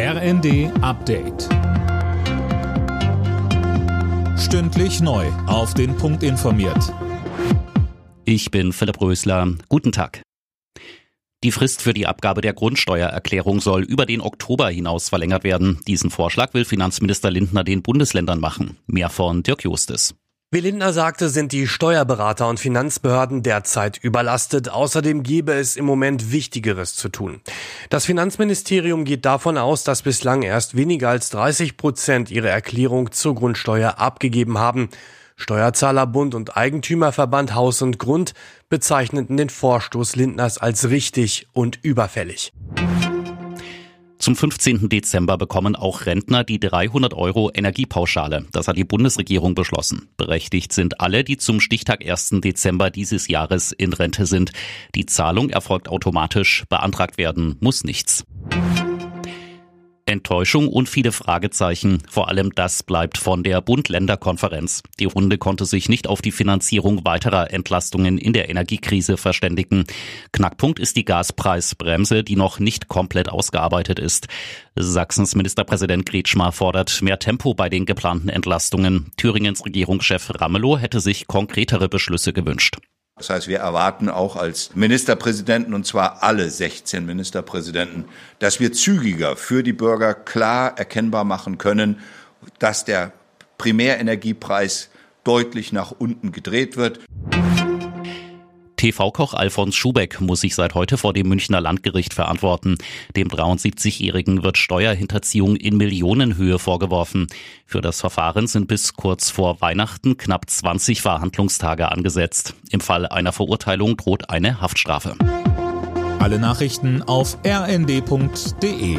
RND Update. Stündlich neu. Auf den Punkt informiert. Ich bin Philipp Rösler. Guten Tag. Die Frist für die Abgabe der Grundsteuererklärung soll über den Oktober hinaus verlängert werden. Diesen Vorschlag will Finanzminister Lindner den Bundesländern machen. Mehr von Dirk Justes. Wie Lindner sagte, sind die Steuerberater und Finanzbehörden derzeit überlastet. Außerdem gäbe es im Moment Wichtigeres zu tun. Das Finanzministerium geht davon aus, dass bislang erst weniger als 30 Prozent ihre Erklärung zur Grundsteuer abgegeben haben. Steuerzahlerbund und Eigentümerverband Haus und Grund bezeichneten den Vorstoß Lindners als richtig und überfällig. Zum 15. Dezember bekommen auch Rentner die 300 Euro Energiepauschale. Das hat die Bundesregierung beschlossen. Berechtigt sind alle, die zum Stichtag 1. Dezember dieses Jahres in Rente sind. Die Zahlung erfolgt automatisch. Beantragt werden muss nichts. Enttäuschung und viele Fragezeichen. Vor allem das bleibt von der Bund-Länder-Konferenz. Die Runde konnte sich nicht auf die Finanzierung weiterer Entlastungen in der Energiekrise verständigen. Knackpunkt ist die Gaspreisbremse, die noch nicht komplett ausgearbeitet ist. Sachsens Ministerpräsident Kretschmer fordert mehr Tempo bei den geplanten Entlastungen. Thüringens Regierungschef Ramelow hätte sich konkretere Beschlüsse gewünscht. Das heißt, wir erwarten auch als Ministerpräsidenten, und zwar alle 16 Ministerpräsidenten, dass wir zügiger für die Bürger klar erkennbar machen können, dass der Primärenergiepreis deutlich nach unten gedreht wird. TV-Koch Alfons Schubeck muss sich seit heute vor dem Münchner Landgericht verantworten. Dem 73-Jährigen wird Steuerhinterziehung in Millionenhöhe vorgeworfen. Für das Verfahren sind bis kurz vor Weihnachten knapp 20 Verhandlungstage angesetzt. Im Fall einer Verurteilung droht eine Haftstrafe. Alle Nachrichten auf rnd.de